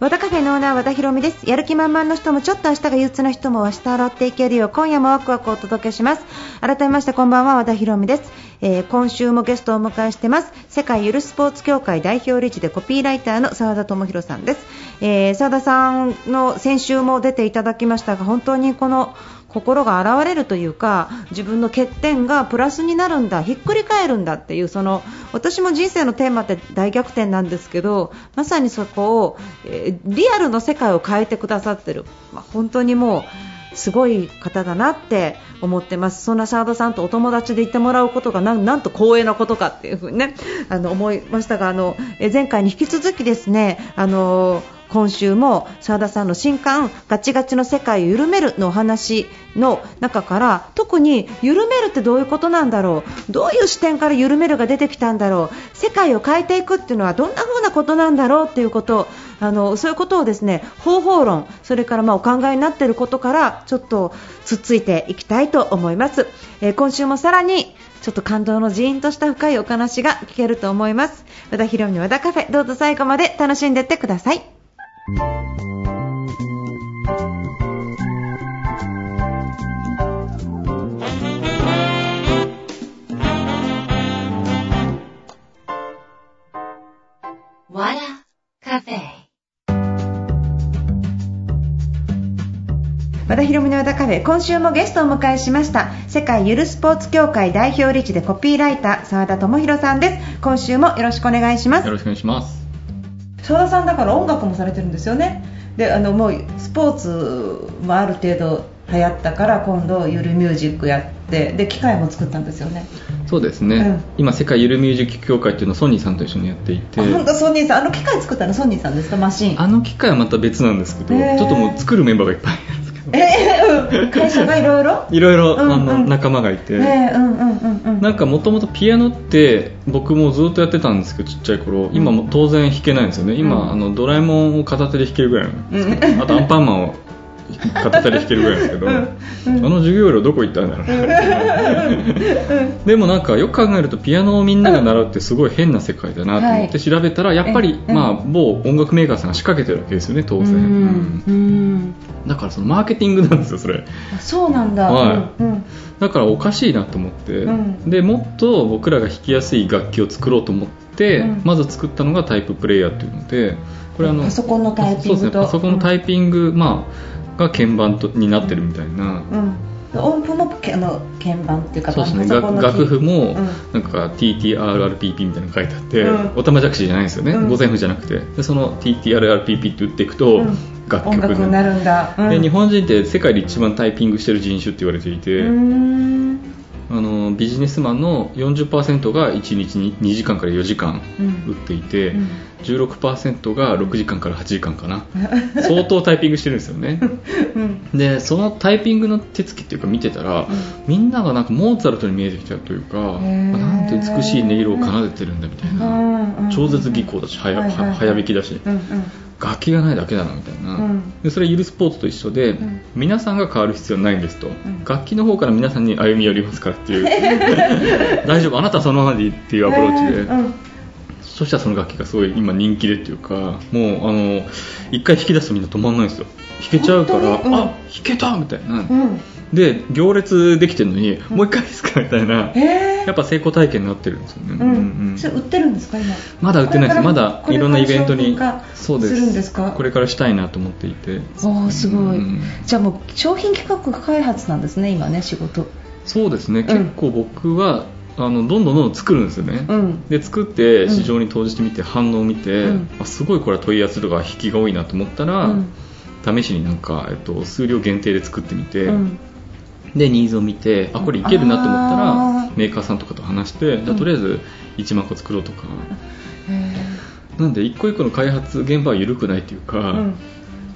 和田カフェのオーナー和田博美です。やる気満々の人もちょっと明日が憂鬱な人も明日洗っていけるよう今夜もワクワクお届けします。改めましてこんばんは和田博美です、えー今週もゲストをお迎えしてます。世界ゆるスポーツ協会代表理事でコピーライターの澤田智博さんですえー田さんの先週も出ていただきましたが本当にこの心が現れるというか自分の欠点がプラスになるんだひっくり返るんだっていうその私も人生のテーマって大逆転なんですけどまさにそこを、えーリアルの世界を変えてくださってる、まあ、本当にもうすごい方だなって思ってます。そんな澤田さんとお友達で行ってもらうことがなんと光栄なことかっていうふにねあの思いましたがあのえ前回に引き続きですねあの今週も澤田さんの新刊「ガチガチの世界を緩める」のお話の中から特に緩めるってどういうことなんだろう？どういう視点から緩めるが出てきたんだろう？世界を変えていくっていうのはどんな風なことなんだろうっていうこと？あのそういうことをですね方法論それからまあお考えになっていることからちょっとつっついていきたいと思います、えー今週もさらにちょっと感動のジーンとした深いお話が聞けると思います。和田博美の和田カフェどうぞ最後まで楽しんでってください。Wada Cafe. 和田博美の和田カフェ今週もゲストをお迎えしました世界ゆるスポーツ協会代表理事でコピーライター澤田智博さんです今週もよろしくお願いしますよろしくお願いします。澤田さんだから音楽もされてるんですよね。であのもうスポーツもある程度流行ったから今度ゆるミュージックやってで機械も作ったんですよね。そうですね、うん。今、世界ゆるミュージック協会っていうのをソニーさんと一緒にやっていて、あ本当ソニーさん。あの機械作ったのソニーさんですか？マシン。あの機械はまた別なんですけど、ちょっともう作るメンバーがいっぱいえうん会社がいろいろ？いろいろ、仲間がいて、ええうんうんうんうん。なんかもともとピアノって僕もずっとやってたんですけどちっちゃい頃。今も当然弾けないんですよね。今、うん。あのドラえもんを片手で弾けるぐらいなん。ですけど、あとアンパンマンを片手で弾けるぐらいですけど、うんあの授業料どこ行ったんだろう。でもなんかよく考えるとピアノをみんなが習うってすごい変な世界だなと思って調べたらやっぱり、えまあ、某音楽メーカーさんが仕掛けてるわけですよね当然、うん。だからそのマーケティングなんですよそれ。あそうなんだ、はうんうん。だからおかしいなと思って、うん。でもっと僕らが弾きやすい楽器を作ろうと思って、うん。まず作ったのがタイププレイヤーっていうのでこれあのパソコンのタイピングと。そうですねパソコンのタイピング、まあ、が鍵盤とになってるみたいな、うん。音符もけあの鍵盤っていうかそうですね。楽楽譜もうん。なんか TTRRPP みたいなの書いてあって、うん。おたまじゃくしじゃないんですよね、うん。五線譜じゃなくて。でその TTRRPP って打っていくとうん。楽音曲になるんだ、うん、で日本人って世界で一番タイピングしてる人種って言われていて、あのビジネスマンの40%が1日に2時間から4時間うん。打っていて、うん。16%が6時間から8時間かな。相当タイピングしてるんですよね。うん。でそのタイピングの手つきっていうか見てたら、みんながなんかモーツァルトに見えてきたというかなんて美しい音色を奏でてるんだみたいな、うんうん超絶技巧だし早はいはいはい。は早弾きだし、うんうん楽器がないだけだなみたいな、うん。でそれゆるスポーツと一緒で、ん。皆さんが変わる必要ないんですと、ん。楽器の方から皆さんに歩み寄りますからっていう。大丈夫？あなたはそのままでいいっていうアプローチで、うん。そしたらその楽器がすごい今人気でっていうかもうあの一回弾き出すとみんな止まんないんですよ。弾けちゃうから、あ弾けた！みたいな、うんで行列できてるのに、もう一回ですかみたいな。へやっぱ成功体験になってるんですよね、ううんん、それ売ってるんですか今？まだ売ってないです。まだいろんなイベントにこれか？らそうです。これからしたいなと思っていて。おーすごい、うんじゃあもう商品企画開発なんですね今ね仕事。そうですね、結構僕はあのどんどんどんどん作るんですよね、うん。で作って市場に投じてみて反応を見て、うん。あすごいこれは問い合わせとか引きが多いなと思ったら、うん。試しになんか、えっと、数量限定で作ってみて、うんでニーズを見てあこれいけるなと思ったあらー。メーカーさんとかと話して、じゃあとりあえず1万個作ろうとか、へなんで一個一個の開発現場は緩くないっていうか、ーうん。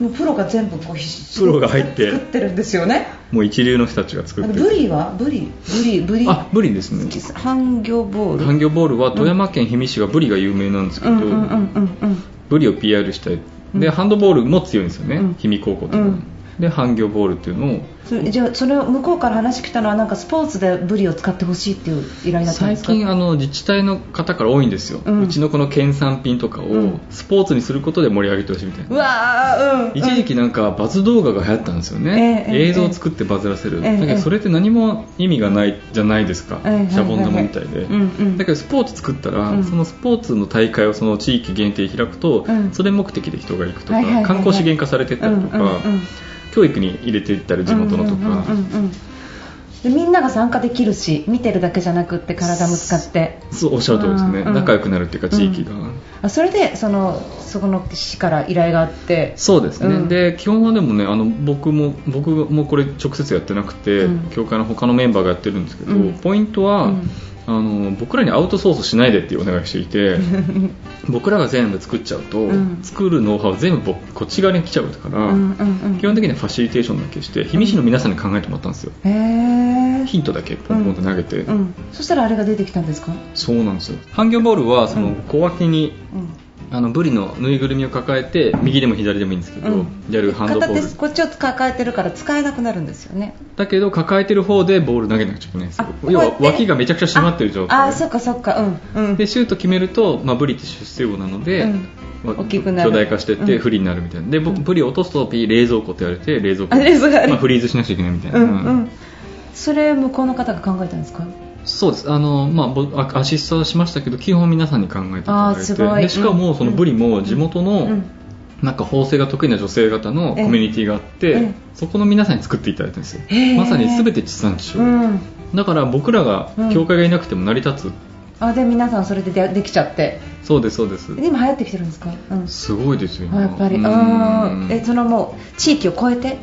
もうプロが全部こうプロが入って作ってるんですよね。もう一流の人たちが作ってる。ブリは？ブリ？ブリブリ？あブリですね。半魚ボール。半魚ボールは富山県氷見市がブリが有名なんですけど、ブリを PR したいで、うんハンドボールも強いんですよね、うん氷見高校とか、うんで半魚ボールっていうのを。じゃあそれを向こうから話来たのはなんかスポーツでブリを使ってほしいっていう依頼だったんで最すか？近あの自治体の方から多いんですよ、ううんちのこの県産品とかをうん。スポーツにすることで盛り上げてほしいみたいな、うわーうん一時期なんかバズ動画が流行ったんですよね、ええええ映像を作ってバズらせる、ええだけどそれって何も意味がないじゃないですか、ええシャボン玉みたいで、うんうん。だけどスポーツ作ったら、うん。そのスポーツの大会をその地域限定で開くと、うん。それ目的で人が行くとか、観光資源化されてたりとか、うんうんうん教育に入れていったり地元のとか、うんうんうんうんうんでみんなが参加できるし見てるだけじゃなくって体も使って。そうおっしゃる通りですね、うんうん。仲良くなるっていうか地域が、あそれでそのそこの市から依頼があって。そうですね、うん。で基本はでもねあの僕も僕もこれ直接やってなくて、うん。教会の他のメンバーがやってるんですけど、うん。ポイントは、うんあの僕らにアウトソースしないでっていうお願いしていて 僕らが全部作っちゃうと、うん。作るノウハウ全部僕こっち側に来ちゃうから、うんうんうん。基本的にはファシリテーションだけして氷見市の皆さんに考えてもらったんですよ。へえヒントだけポンポンと投げて、うん、そしたらあれが出てきたんですか、そうなんですよ。ハンギョボールはそのうん。小脇にうんあのブリのぬいぐるみを抱えて右でも左でもいいんですけど、うん。やるハンドボール。片手こっちを抱えてるから使えなくなるんですよね。だけど抱えてる方でボール投げなくちゃいけないんですよ。あ要はこうやって？脇がめちゃくちゃ締まってる状態ああそっかそっかうんうん。でシュート決めると、まあ、ブリって出世魚なので、うん。まあ大きくなる。巨大化してってうん。不利になるみたいな。で、ブリを落とすとピー冷蔵庫って言われて冷蔵庫あ冷蔵庫ある。まあ、フリーズしなくちゃいけないみたいな、うんうん。それ向こうの方が考えたんですか？そうです。あの、まあアシストはしましたけど基本皆さんに考えていただあい。てでしかもそのブリも地元の、うん。なんか縫製が得意な女性方のコミュニティがあって、ええ。そこの皆さんに作っていただいたんですよ。まさに全て地産地消、うん。だから僕らがうん。教会がいなくても成り立つ、あで皆さんそれででできちゃって。そうですそうです。で今流行ってきてるんですか？うん。すごいですよねあやっぱり。うん。うんえそのもう地域を超えて？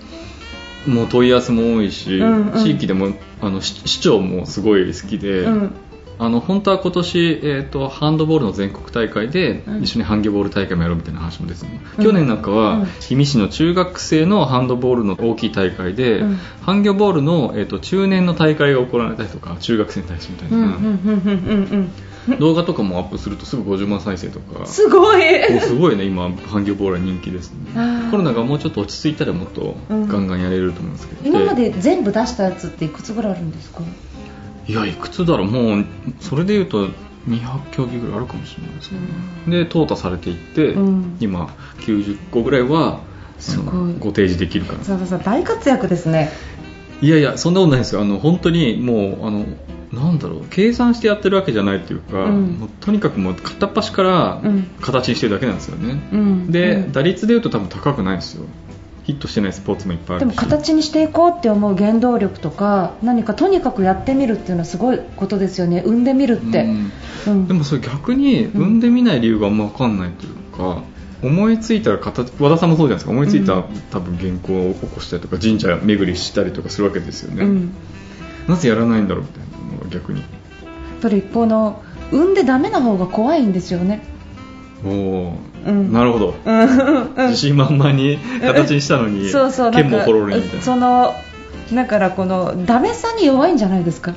もう問い合わせも多いし、うんうん。地域でもあの市市長もすごい好きで、うん。あの本当は今年、えー、とハンドボールの全国大会でうん。一緒にハンギョボール大会もやろうみたいな話もですね、うん。去年なんかはうん。氷見市の中学生のハンドボールの大きい大会で、うん。ハンギョボールの、えー、と中年の大会が行われたりとか中学生に対してみたいな、動画とかもアップするとすぐ50万再生とか。すごい。すごいね。今ハンギョボールは人気ですね。コロナがもうちょっと落ち着いたらもっとガンガンやれると思うんですけど、今まで全部出したやつっていくつぐらいあるんですか？いやいくつだろう。もうそれでいうと200競技ぐらいあるかもしれないですけど、ねで淘汰されていって、うん。今90個ぐらいはそすごい。のご提示できるから大活躍ですね。いやいやそんなことないですよ。あの本当にもうあのなんだろう計算してやってるわけじゃないっていうか、うん。もうとにかくもう片っ端からうん。形にしてるだけなんですよね、うん。で、うん。打率でいうと多分高くないですよ。ヒットしてないスポーツもいっぱいあでるし。も形にしていこうって思う原動力とか何かとにかくやってみるっていうのはすごいことですよね。産んでみるって、でもそれ逆に産ん。でみない理由があんま分かんないというか、思いついたら形和田さんもそうじゃないですか。思いついたら、うん。多分原稿を起こしたりとか神社巡りしたりとかするわけですよね、うん。なぜやらないんだろうみたいな逆に。やっぱりこの産んでダメな方が怖いんですよね。おお、うん。なるほど、うん。自信満々に形にしたのに、そうそう剣もほろりみたいな。そのだからこのダメさに弱いんじゃないですか？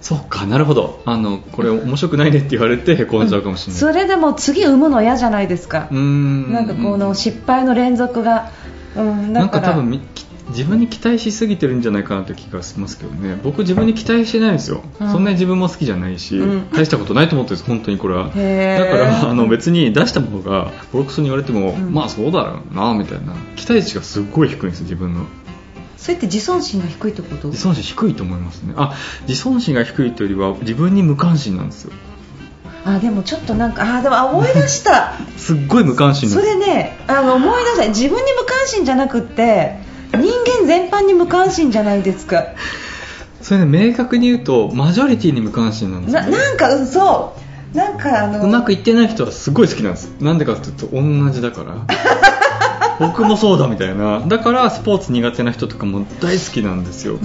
そっかなるほど。あのこれ面白くないねって言われてへこんじゃうかもしれない、それでも次産むの嫌じゃないですか。うーん。なんかこの失敗の連続が、うん、なんだか多分みき自分に期待しすぎてるんじゃないかなって気がしますけどね。僕自分に期待してないんですよ、うん。そんなに自分も好きじゃないし、うん。大したことないと思ってるんです本当にこれは。だからあの別に出したものがボロクソに言われても、うん。まあそうだろうなみたいな。期待値がすっごい低いんですよ自分の。それって自尊心が低いってこと？自尊心低いと思いますね。あ自尊心が低いというよりは自分に無関心なんですよ。あでもちょっとなんかあでもあ思い出した。すっごい無関心それねあの思い出した。自分に無関心じゃなくって人間全般に無関心じゃないですか。それね明確に言うとマジョリティに無関心なんですよななんかうんそう。なんかあのうまくいってない人はすごい好きなんです。なんでかっていうと同じだから 僕もそうだみたいな。だからスポーツ苦手な人とかも大好きなんですよ、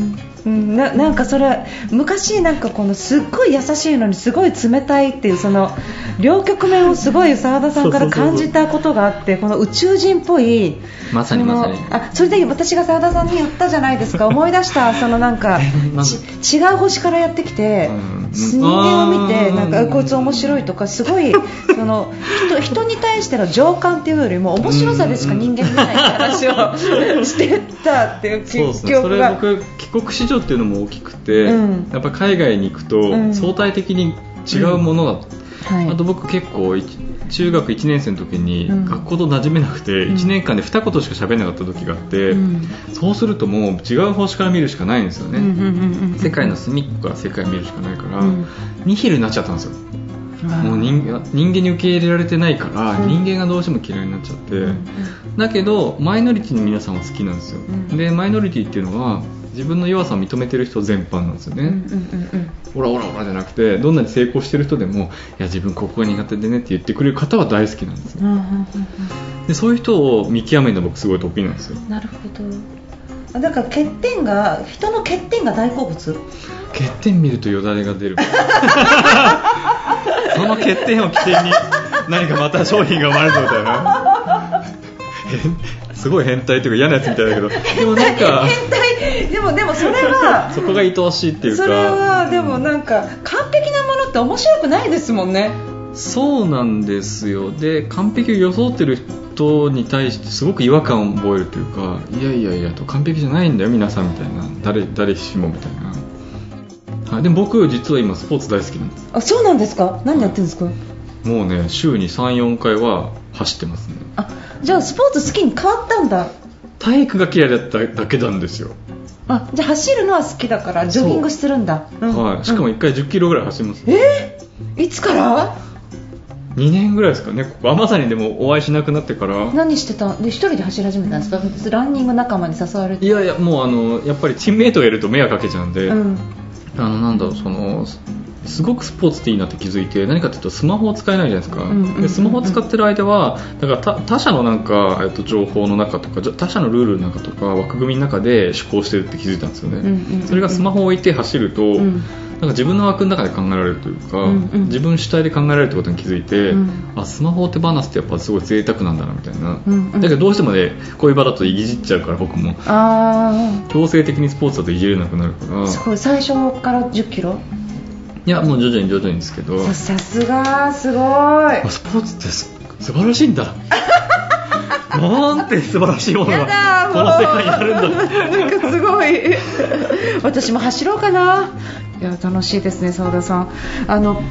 うん、ななんかそれ昔なんかこのすっごい優しいのにすごい冷たいっていうその両局面をすごい澤田さんから感じたことがあってこの宇宙人っぽいまさにまさに。あそれで私が澤田さんに言ったじゃないですか思い出した そのなんか違う星からやってきて、うん、人間を見てなんかこいつ面白いとかすごいその人人に対しての情感っていうよりも面白さでしか人間見ない話をしてたっていう記憶が。それ僕帰国子女っていうのも大きくて、うん、やっぱ海外に行くと相対的に違うものだと、はい、あと僕結構中学1年生の時に学校と馴染めなくて1年間で二言しか喋れなかった時があって、そうするともう違う星から見るしかないんですよね、世界の隅っこから世界見るしかないから、ニヒルになっちゃったんですよもう人人間に受け入れられてないから、人間がどうしても嫌いになっちゃって、だけどマイノリティの皆さんは好きなんですよ、でマイノリティっていうのは自分の弱さを認めてる人全般なんですよね、ほらほらほらじゃなくてどんなに成功してる人でもいや自分ここが苦手でねって言ってくれる方は大好きなんですよ、でそういう人を見極めるの僕すごい得意なんですよ。なるほどだから欠点が人の欠点が大好物。欠点見るとよだれが出る。その欠点を起点に何かまた商品が生まれるみたいな。すごい変態というか嫌なやつみたいだけど。でもなんか 変態。でもでもそれは そこが愛おしいっていうか。それはでもなんか完璧なものって面白くないですもんね。そうなんですよ。で完璧を装ってる人に対してすごく違和感を覚えるというかいやいやいやと完璧じゃないんだよ皆さんみたいな。誰誰しもみたいな。はい、でも僕実は今スポーツ大好きなんです。あそうなんですか？何やってるんですか？もうね週に34回は走ってますね。あじゃあスポーツ好きに変わったんだ。体育が嫌いだっただけなんですよ。あじゃあ走るのは好きだからジョギングするんだ、うん、はい。しかも1回1 0キロぐらい走ります、ね、えー、いつから？2年ぐらいですかね。ここまさにでもお会いしなくなってから。何してた？で一人で走り始めたんですか？ランニング仲間に誘われて。いやいやもうあのやっぱりチームメイトがいると迷惑かけちゃうんで、うん、あのなんだろうそのすごくスポーツっていいなって気づいて何かというとスマホを使えないじゃないですか、でスマホを使ってる間はだから他社のなんか、えっと、情報の中とか他社のルールの中とか枠組みの中で思考してるって気づいたんですよね、それがスマホを置いて走ると、うん、なんか自分の枠の中で考えられるというか、うんうん、自分主体で考えられるってことに気づいて、うん、あスマホを手放すってやっぱすごい贅沢なんだなみたいな、うんうん、だけどどうしてもねこういう場だといじっちゃうから僕も強制的にスポーツだといじれなくなるから。すごい最初から1 0キロ？いやもう徐々に徐々にですけど。さすがすごい。スポーツって素晴らしいんだ。な んて素晴らしいものがこの世界にあるんだ。なんかすごい。私も走ろうかな。いや楽しいですね澤田さん。あの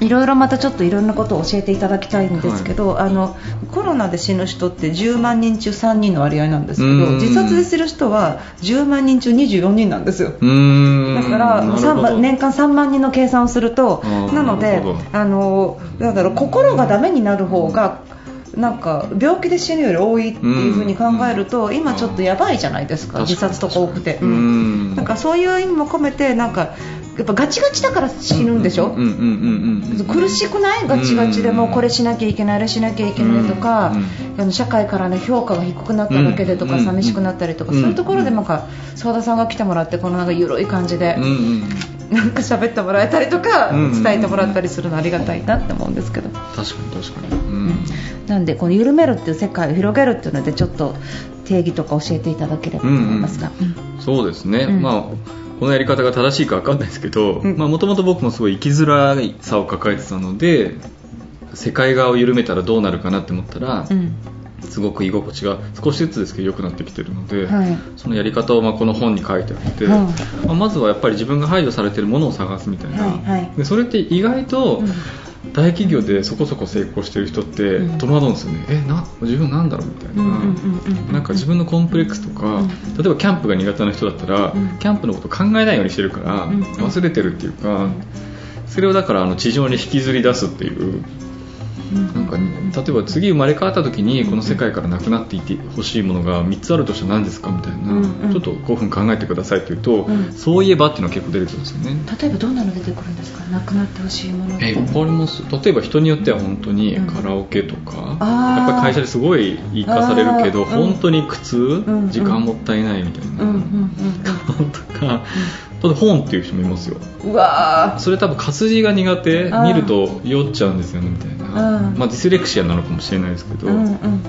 いろいろまたちょっといろんなことを教えていただきたいんですけど、はい、あのコロナで死ぬ人って10万人中3人の割合なんですけど自殺でする人は10万人中24人なんですよ。だから年間3万人の計算をするとなのであのなんだろう心がダメになる方がなんか病気で死ぬより多いっていう風に考えると、今ちょっとやばいじゃないですか、自殺とか多くて、うん、なんかそういう意味も込めてなんかやっぱガチガチだから死ぬんでしょ？苦しくない？ガチガチでもこれしなきゃいけないあれしなきゃいけないとか、あの社会からね評価が低くなっただけでとか、寂しくなったりとか、そういうところでなんか澤田さんが来てもらってこのなんか緩い感じで、なんか喋ってもらえたりとか、伝えてもらったりするのありがたいなって思うんですけど。確かに確かに、うん、なんでこの緩めるっていう世界を広げるっていうのでちょっと定義とか教えていただければと思いますが、そうですね、まあこのやり方が正しいか分かんないですけどもともと僕もすごい生きづらさを抱えてたので世界側を緩めたらどうなるかなって思ったら、うん、すごく居心地が少しずつですけど良くなってきてるので、はい、そのやり方をまこの本に書いてあって、まあ、まずはやっぱり自分が排除されてるものを探すみたいな、はいはい、でそれって意外と、うん。大企業でそこそこ成功してる人って戸惑うんですよね、うん、えな自分なんだろうみたいな。なんか自分のコンプレックスとか、例えばキャンプが苦手な人だったら、うん、キャンプのこと考えないようにしてるから忘れてるっていうかそれをだからあの地上に引きずり出すっていうなんか、ね、例えば次生まれ変わった時にこの世界からなくなっていてほしいものが3つあるとしたら何ですか？みたいな、うんうん、ちょっと5分考えてくださいって言うと、うん、そういえばっていうのは結構出てくるんですよね。例えばどんなの出てくるんですか？なくなってほしいものえわかります例えば人によっては本当にカラオケとか、うん、やっぱり会社ですごい生かされるけど本当に苦痛、時間もったいないみたいな、とか本っていう人もいますよ。うわそれ多分活字が苦手。見ると酔っちゃうんですよねみたいな。まあ、ディスレクシアなのかもしれないですけど、うんうん、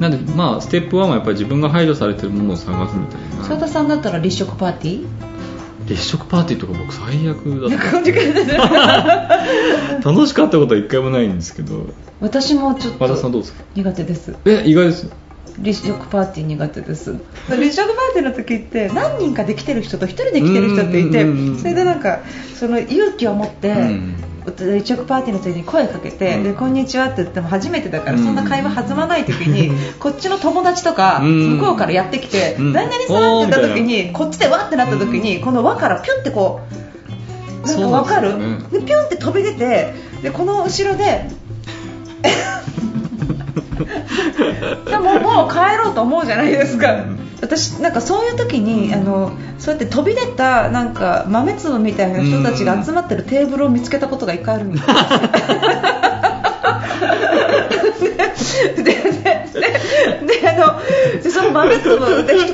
なんでまあステップ1はやっぱり自分が排除されてるものを探すみたいな。澤田さんだったら立食パーティー？立食パーティーとか僕最悪だった 楽しかったことは一回もないんですけど。私もちょっと和田さんどうですか？苦手です。え意外です立食パーティー苦手です。立食パーティーの時って何人かで来てる人と1人で来てる人っていてそれでなんかその勇気を持って、立食パーティーの時に声かけて、でこんにちはって言っても初めてだからそんな会話弾まない時に、こっちの友達とか向こうからやってきて、何々さんって言った時にこっちでわってなった時に、この輪からピュンってこうなんか分かる？で、ピュンって飛び出てでこの後ろで でももう帰ろうと思うじゃないですか、私なんかそういう時にあのそうやって飛び出たなんか豆粒みたいな人たちが集まってるテーブルを見つけたことが一回あるんです。ででであのでその豆粒で一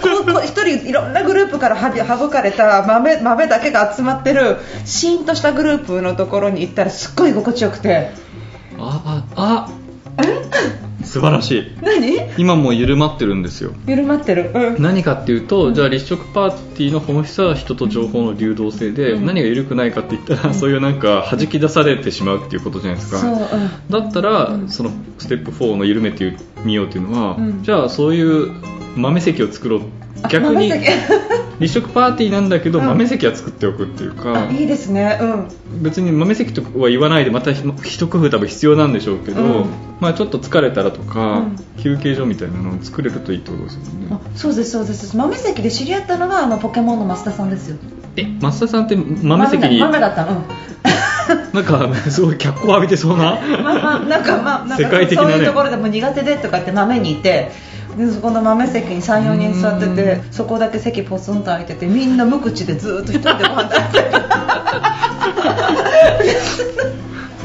人いろんなグループから省かれた豆豆だけが集まってるシーンとしたグループのところに行ったらすっごい居心地よくて。あああ素晴らしい。何？今もう緩まってるんですよ。緩まってる、うん、何かっていうと、じゃあ立食パーティーの本質は人と情報の流動性で、うん、何が緩くないかって言ったら、うん、そういうなんか弾き出されてしまうっていうことじゃないですか、だったら、そのステップ4の緩めてみようっていうのは、じゃあそういう豆席を作ろう。逆に 立食パーティーなんだけど、豆席は作っておくっていうか。いいですね、うん、別に豆席とは言わないでまた一工夫多分必要なんでしょうけど、うん、まあ、ちょっと疲れたらとか、うん、休憩所みたいなのを作れるといいってことですよね。そうですそうです。豆席で知り合ったのがあのポケモンの増田さんですよ。え増田さんって豆席に豆だった。うん。なんかすごい脚光浴びてそうな まあまあなんかまあ世界的な、ね、そういうところでも苦手でとかって豆にいてでそこの豆席に34人座っててそこだけ席ポツンと空いててみんな無口でずっと一人でご飯食べて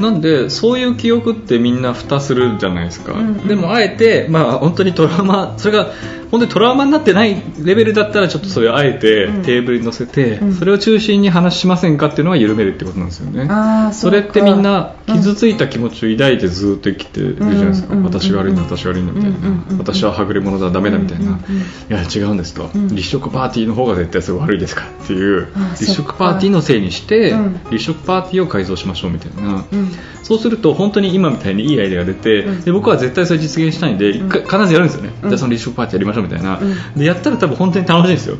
なんでそういう記憶ってみんな蓋するじゃないですか、うんうん、でもあえて、まあ、本当にトラウマそれが本当にトラウマになってないレベルだったらちょっとそれをあえてテーブルに乗せて、それを中心に話しませんかっていうのは緩めるってことなんですよね、それってみんな傷ついた気持ちを抱いてずっと生きてるじゃないですか、私が悪いん。だ私が悪いんだみたいな、私ははぐれ者だダメだみたいな、いや違うんですと、立食パーティーの方が絶対すごい悪いですからっていう立食パーティーのせいにして、立食パーティーを改造しましょうみたいな、そうすると本当に今みたいにいいアイデアが出て、で僕は絶対それ実現したいんで、必ずやるんですよね、じゃあその立食パーティーやりましょうみたいな、でやったら多分本当に楽しいんですよ、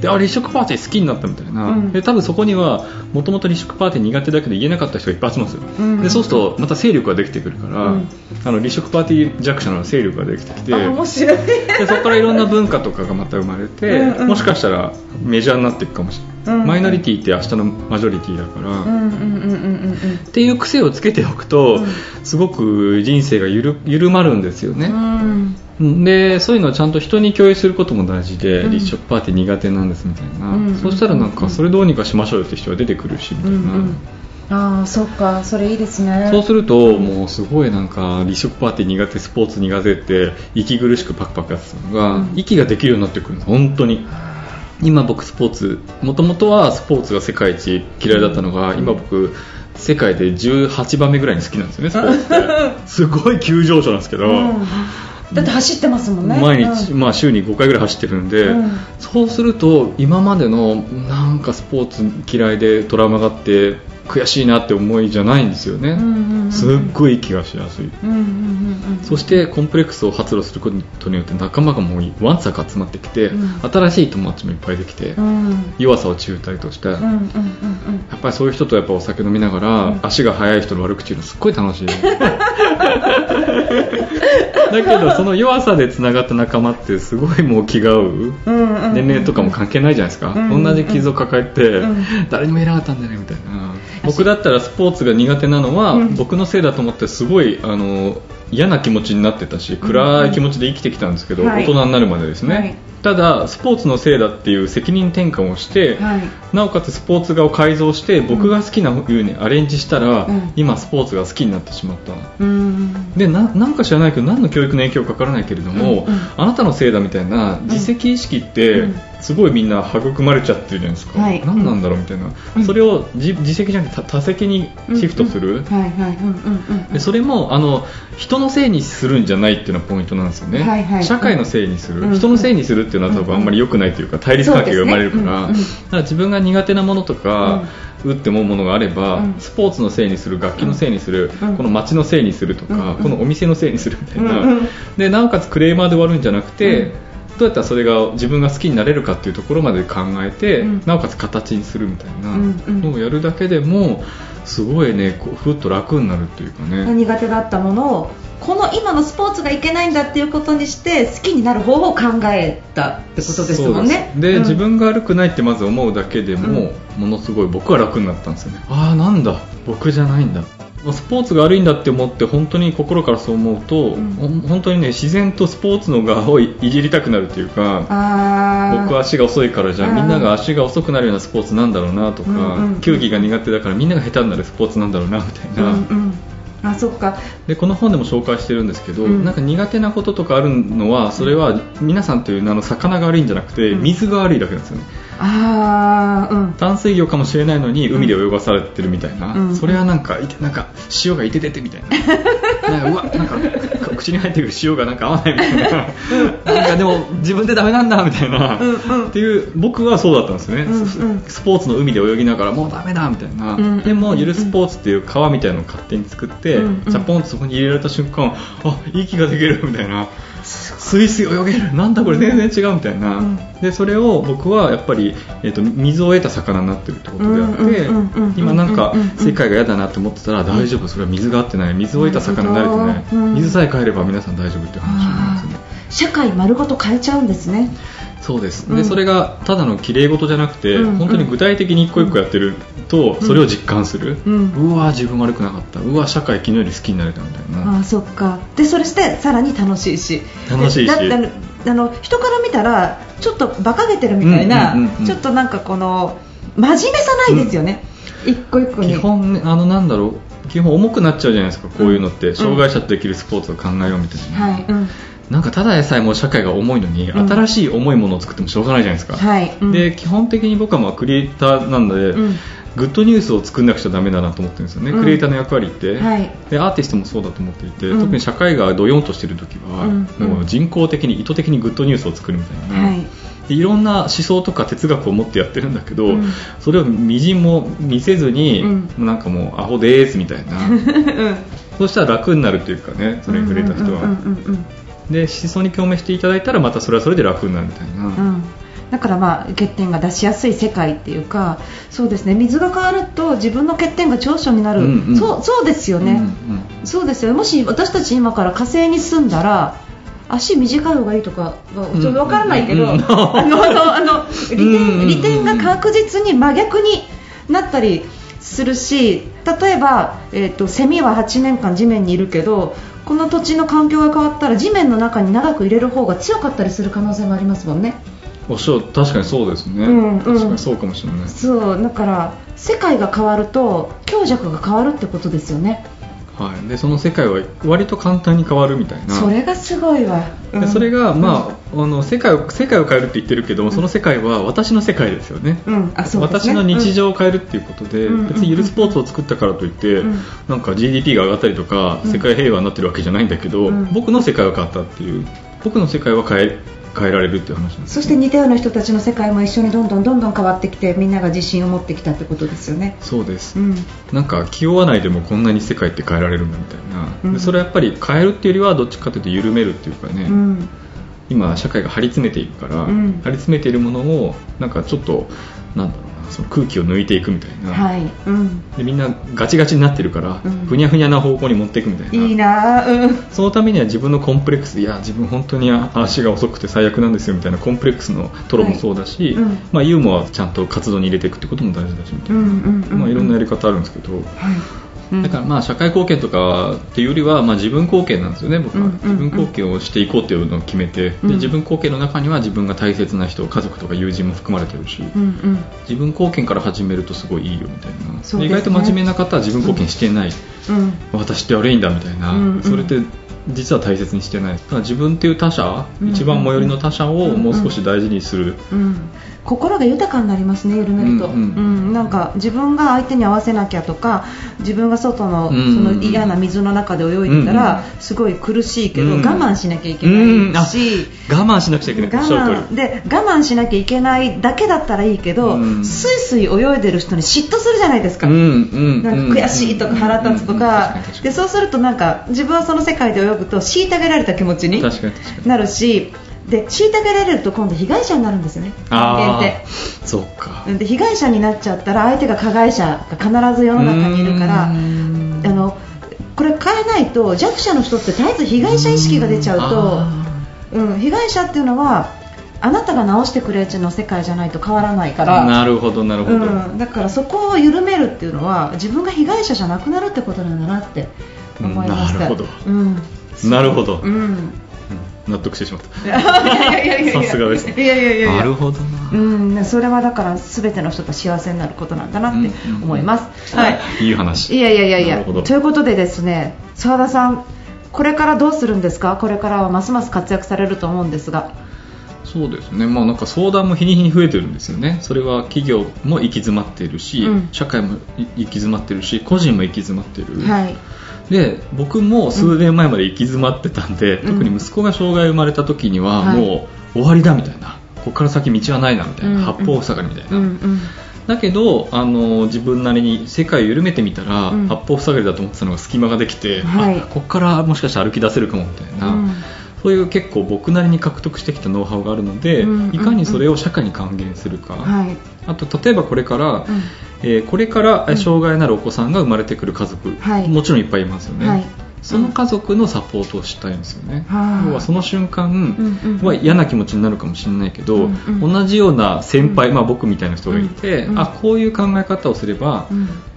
であ立食パーティー好きになったみたいな、で多分そこにはもともと立食パーティー苦手だけど言えなかった人がいっぱい集まるんですよ、でそうするとまた勢力ができてくるから、あの立食パーティー弱者の勢力ができてきて面白い。でそこからいろんな文化とかがまた生まれて、もしかしたらメジャーになっていくかもしれない。マイノリティって明日のマジョリティだから。っていう癖をつけておくと、すごく人生が緩まるんですよね、でそういうのをちゃんと人に共有することも大事で、立食パーティー苦手なんですみたいな、そしたらなんかそれどうにかしましょうよって人が出てくるしみたいな。ああそっかそれいいですね。そうするともうすごいなんか立食パーティー苦手スポーツ苦手って息苦しくパクパクやってたのが、うん、息ができるようになってくるの本当に。今僕スポーツもともとはスポーツが世界一嫌いだったのが、今僕世界で18番目ぐらいに好きなんですよねスポーツって。すごい急上昇なんですけど、うん、だって走ってますもんね。毎日、うん、まあ、週に5回ぐらい走ってるんで、うん、そうすると今までのなんかスポーツ嫌いでトラウマがあって悔しいなって思いじゃないんですよね、すっごい気がしやすい、そしてコンプレックスを発露することによって仲間がもうわんさか集まってきて、うん、新しい友達もいっぱいできて、うん、弱さを中退として、やっぱりそういう人とやっぱお酒飲みながら、足が速い人の悪口言うのすっごい楽しい。だけどその弱さでつながった仲間ってすごいもう気が合う,、年齢とかも関係ないじゃないですか、同じ傷を抱えて、誰にもいなかったんだよねみたいな僕だったらスポーツが苦手なのは、僕のせいだと思ってすごいあの嫌な気持ちになってたし暗い気持ちで生きてきたんですけど、大人になるまでですね、はい。ただスポーツのせいだっていう責任転換をして、はい、なおかつスポーツ画を改造して僕が好きなようにアレンジしたら、うん、今スポーツが好きになってしまった、うん、でなんか知らないけど何の教育の影響かからないけれども、うん。うん、あなたのせいだみたいな自責意識って、すごいみんな育まれちゃってるじゃないですか、はい、何なんだろうみたいな、うん、それを自自責じゃなくて多責にシフトする？それもあの人のせいにするんじゃないっていうのがポイントなんですよね、はいはい、社会のせいにする、うん、人のせいにするっていうのは多分あんまり良くないというか対立関係が生まれるから、ね、だから自分が苦手なものとか、うって思うものがあれば、うん、スポーツのせいにする楽器のせいにする、うん、この街のせいにするとか、うん、このお店のせいにするみたいな、でなおかつクレーマーで終わるんじゃなくて、どうやったらそれが自分が好きになれるかっていうところまで考えて、うん、なおかつ形にするみたいなのをやるだけでもすごいねふっと楽になるっていうかね。苦手だったものをこの今のスポーツがいけないんだっていうことにして好きになる方法を考えたってことですもんね。で、うん、自分が悪くないってまず思うだけでも、うん、ものすごい僕は楽になったんですよね。ああなんだ。僕じゃないんだスポーツが悪いんだって思って本当に心からそう思うと、うん、本当にね自然とスポーツの側をいじりたくなるというか僕は足が遅いからじゃあみんなが足が遅くなるようなスポーツなんだろうなとか、うんうん、球技が苦手だからみんなが下手になるスポーツなんだろうなみたいな。うんうん。あそっか。でこの本でも紹介してるんですけど、うん、なんか苦手なこととかあるのはそれは皆さんという名の魚が悪いんじゃなくて水が悪いだけなんですよね、あうん、淡水魚かもしれないのに海で泳がされてるみたいな、うん、それはなんかいてなんか塩がいてててみたいな。なんかうわなんか口に入ってくる塩がなんか合わないみたいな。なんかでも自分でダメなんだみたいな、うんうん、っていう僕はそうだったんですよね、うんうん、スポーツの海で泳ぎながらもうダメだみたいな、うんうん、でもゆるスポーツっていう川みたいなのを勝手に作って、うんうん、ジャポンとそこに入れられた瞬間あ息ができるみたいなスイスイ泳げる。なんだこれ？全然違うみたいな、うん、でそれを僕はやっぱり、えーと、水を得た魚になってるってことであって今なんか世界が嫌だなって思ってたら大丈夫それは水が合ってない。水を得た魚になれてない、水さえ変えれば皆さん大丈夫っていう話なんですね。社会丸ごと変えちゃうんですねそうです、でそれがただの綺麗事じゃなくて、うん、本当に具体的に一個一個やってると、それを実感する、うん、うわ自分悪くなかった。うわ社会昨日より好きになれたみたいなあそっか。でそれしてさらに楽しいし。楽しいし。あの人から見たらちょっと馬鹿げてるみたいな、ちょっとなんかこの真面目さないですよね、一個一個に。基本あのなんだろう。基本重くなっちゃうじゃないですかこういうのって、障害者とできるスポーツを考えようみたいな、はい。うんなんかただでさえも社会が重いのに、うん、新しい重いものを作ってもしょうがないじゃないですか、はい。うん、で基本的に僕はまあクリエイターなんで、うん、グッドニュースを作んなくちゃだめだなと思ってるんですよね、クリエイターの役割って、はい、でアーティストもそうだと思っていて、特に社会がどよんとしている時は、もう人工的に意図的にグッドニュースを作るみたいな、はい、でいろんな思想とか哲学を持ってやってるんだけど、それをみじんも見せずに、なんかもうアホですみたいな、そうしたら楽になるというかねそれに触れた人は。で思想に共鳴していただいたらまたそれはそれで楽になるみたいな、うん、だからまあ欠点が出しやすい世界っていうかそうですね。水が変わると自分の欠点が長所になる、うんうん、そうそうですよね、うんうん、そうですよもし私たち今から火星に住んだら足短い方がいいとかちょっと分からないけど、あのあの利点利点が確実に真逆になったりするし例えば、えーとセミは8年間地面にいるけどこの土地の環境が変わったら地面の中に長く入れる方が強かったりする可能性もありますもんね。おっしゃ確かにそうですね、うんうん、確かにそうかもしれない。そうだから世界が変わると強弱が変わるってことですよねはい、でその世界は割と簡単に変わるみたいな。それがすごいわ、うん、でそれが、まあ、うん、あの世界を世界を変えるって言ってるけども、その世界は私の世界ですよね,、うん。あそうね。私の日常を変えるっていうことで、別にゆるスポーツを作ったからといって、なんか GDP が上がったりとか、世界平和になってるわけじゃないんだけど、僕の世界は変わったっていう。僕の世界は変え変えられるっていう話なんです、そして似たような人たちの世界も一緒にどんどんどんどん変わってきてみんなが自信を持ってきたってことですよね。そうです、うん、なんか気負わないでもこんなに世界って変えられるんだみたいな、うん、それはやっぱり変えるっていうよりはどっちかというと緩めるっていうかね、うん、今社会が張り詰めているから、張り詰めているものをなんかちょっとなんだろう。なその空気を抜いていくみたいな、はい。うん、でみんなガチガチになってるから、うん、ふにゃふにゃな方向に持っていくみたいな。いいな、うん、そのためには自分のコンプレックスいや自分本当に足が遅くて最悪なんですよみたいなコンプレックスのトロもそうだし、はいうん、まあ、ユーモアはちゃんと活動に入れていくってことも大事だしみたいな、うんうんうん。まあ、いろんなやり方あるんですけど、はいだからまあ社会貢献とかっていうよりはまあ自分貢献なんですよね、僕は、自分貢献をしていこうっていうのを決めて、で自分貢献の中には自分が大切な人、家族とか友人も含まれてるし、自分貢献から始めるとすごいいいよみたいな、ね、意外と真面目な方は自分貢献してない、私って悪いんだみたいな、それって実は大切にしてない。だから自分っていう他者、一番最寄りの他者をもう少し大事にする、心が豊かになりますね緩めると、うん、うん。うん、なんか自分が相手に合わせなきゃとか自分が外のその嫌な水の中で泳いでたらすごい苦しいけど、我慢しなきゃいけないし、我慢しなくちゃいけない。我慢。で我慢しなきゃいけないだけだったらいいけど、すいすい泳いでる人に嫉妬するじゃないですか,、なんか悔しいとか腹立つとか,、でそうするとなんか自分はその世界で泳ぐと虐げられた気持ちに。なるしで虐げられると今度被害者になるんですよね。人間って。そうか。で被害者になっちゃったら相手が加害者が必ず世の中にいるからあのこれ変えないと弱者の人って絶えず被害者意識が出ちゃうとうん、被害者っていうのはあなたが直してくれちの世界じゃないと変わらないから。なるほどなるほど、うん、だからそこを緩めるっていうのは自分が被害者じゃなくなるってことなんだなって思いました、なるほど、うん、なるほど、うん納得してしまった。さすがですね。いやいやいやなるほどな。うんそれはだから全ての人が幸せになることなんだなって思います、はい。い。い話。いやいやいやいや。ということでですね澤田さんこれからどうするんですか？これからはますます活躍されると思うんですが。そうですね、まあ、なんか相談も日に日に増えてるんですよね、それは企業も行き詰まっているし、うん、社会も行き詰まっているし、個人も行き詰まっている、はい、で僕も数年前まで行き詰まってたんで、うん、特に息子が障害生まれた時にはもう終わりだみたいな、ここから先道はないなみたいな、八方塞がりみたいな。だけどあの自分なりに世界を緩めてみたら、うん、八方塞がりだと思ってたのが隙間ができて、はい、ここからもしかして歩き出せるかもみたいな、うん、そういう結構僕なりに獲得してきたノウハウがあるので、うん、いかにそれを社会に還元するか、あと例えばこれから、えー、これから障害のあるお子さんが生まれてくる家族、はい、もちろんいっぱいいますよね、はい、その家族のサポートをしたいんですよね、うん、要はその瞬間は嫌な気持ちになるかもしれないけど、うんうん、同じような先輩、まあ、僕みたいな人がいて、うん、あこういう考え方をすれば、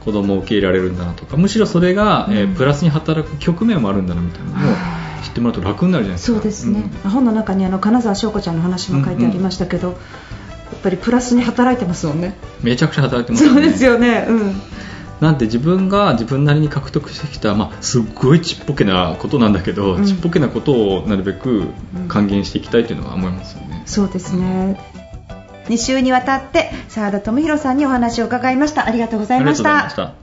子供を受け入れられるんだなとかむしろそれが、えー、プラスに働く局面もあるんだなみたいなのを知ってもらうと楽になるじゃないですか。そうですね、本の中にあの金沢翔子ちゃんの話も書いてありましたけど、うん。うんやっぱりプラスに働いてますもんね。めちゃくちゃ働いてます、ね、そうですよね。うん。なんで自分が自分なりに獲得してきた、まあ、すっごいちっぽけなことなんだけど、うん、ちっぽけなことをなるべく還元していきたいというのは思いますよね、うん、そうですね。2週にわたって澤田智博さんにお話を伺いました。ありがとうございました。和田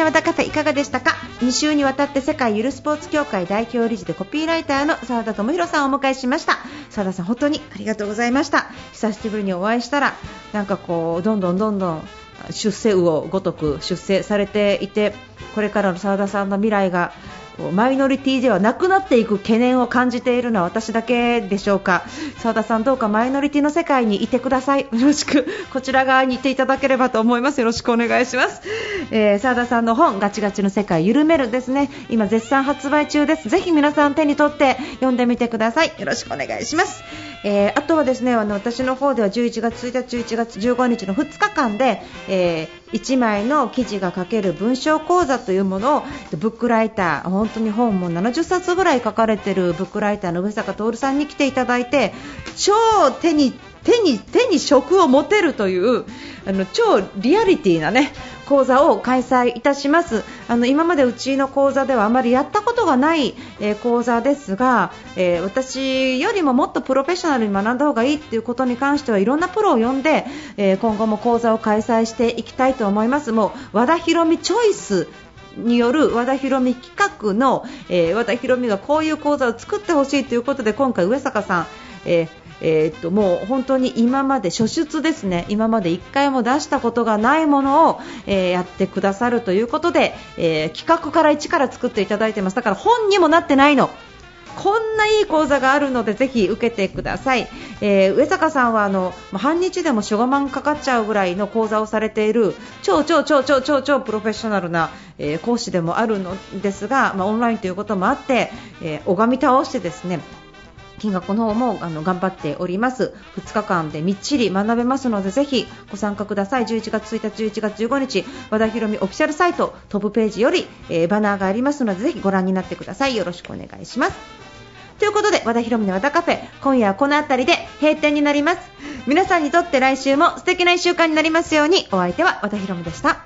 カフェいかがでしたか？2週にわたって世界ゆるスポーツ協会代表理事でコピーライターの澤田智弘さんをお迎えしました。澤田さん本当にありがとうございました。久しぶりにお会いしたらなんかこうどんどんどんどん出世魚ごとく出世されていてこれからの澤田さんの未来がマイノリティではなくなっていく懸念を感じているのは私だけでしょうか？澤田さんどうかマイノリティの世界にいてください。よろしくこちら側にいていただければと思います。よろしくお願いします。えー、澤田さんの本ガチガチの世界緩めるですね。今絶賛発売中です。ぜひ皆さん手に取って読んでみてください。よろしくお願いします。えー、あとはですねあの私の方では11月1日、11月15日の2日間で、えー、1枚の記事が書ける文章講座というものをブックライター本当に本も70冊ぐらい書かれているブックライターの上坂徹さんに来ていただいて超手に手に手に職を持てるというあの超リアリティなね講座を開催いたします。あの今までうちの講座ではあまりやったことがない、えー、講座ですが、えー、私よりももっとプロフェッショナルに学んだ方がいいということに関してはいろんなプロを呼んで、えー、今後も講座を開催していきたいと思います。もう和田博美チョイスによる和田博美企画の、えー、和田博美がこういう講座を作ってほしいということで今回、上坂さん、えーえー、っともう本当に今まで初出ですね。今まで1回も出したことがないものを、えー、やってくださるということで、えー、企画から一から作っていただいてます。だから本にもなってないの。こんないい講座があるのでぜひ受けてください、えー、上坂さんはあの半日でも45万かかっちゃうぐらいの講座をされている超超超超超超プロフェッショナルな、えー、講師でもあるのですが、まあ、オンラインということもあって、えー、拝み倒してですね金額の方もあの頑張っております。2日間でみっちり学べますのでぜひご参加ください。11月1日11月15日和田博美オフィシャルサイトトップページより、えー、バナーがありますのでぜひご覧になってください。よろしくお願いします。ということで和田博美の和田カフェ今夜はこの辺りで閉店になります。皆さんにとって来週も素敵な1週間になりますように。お相手は和田博美でした。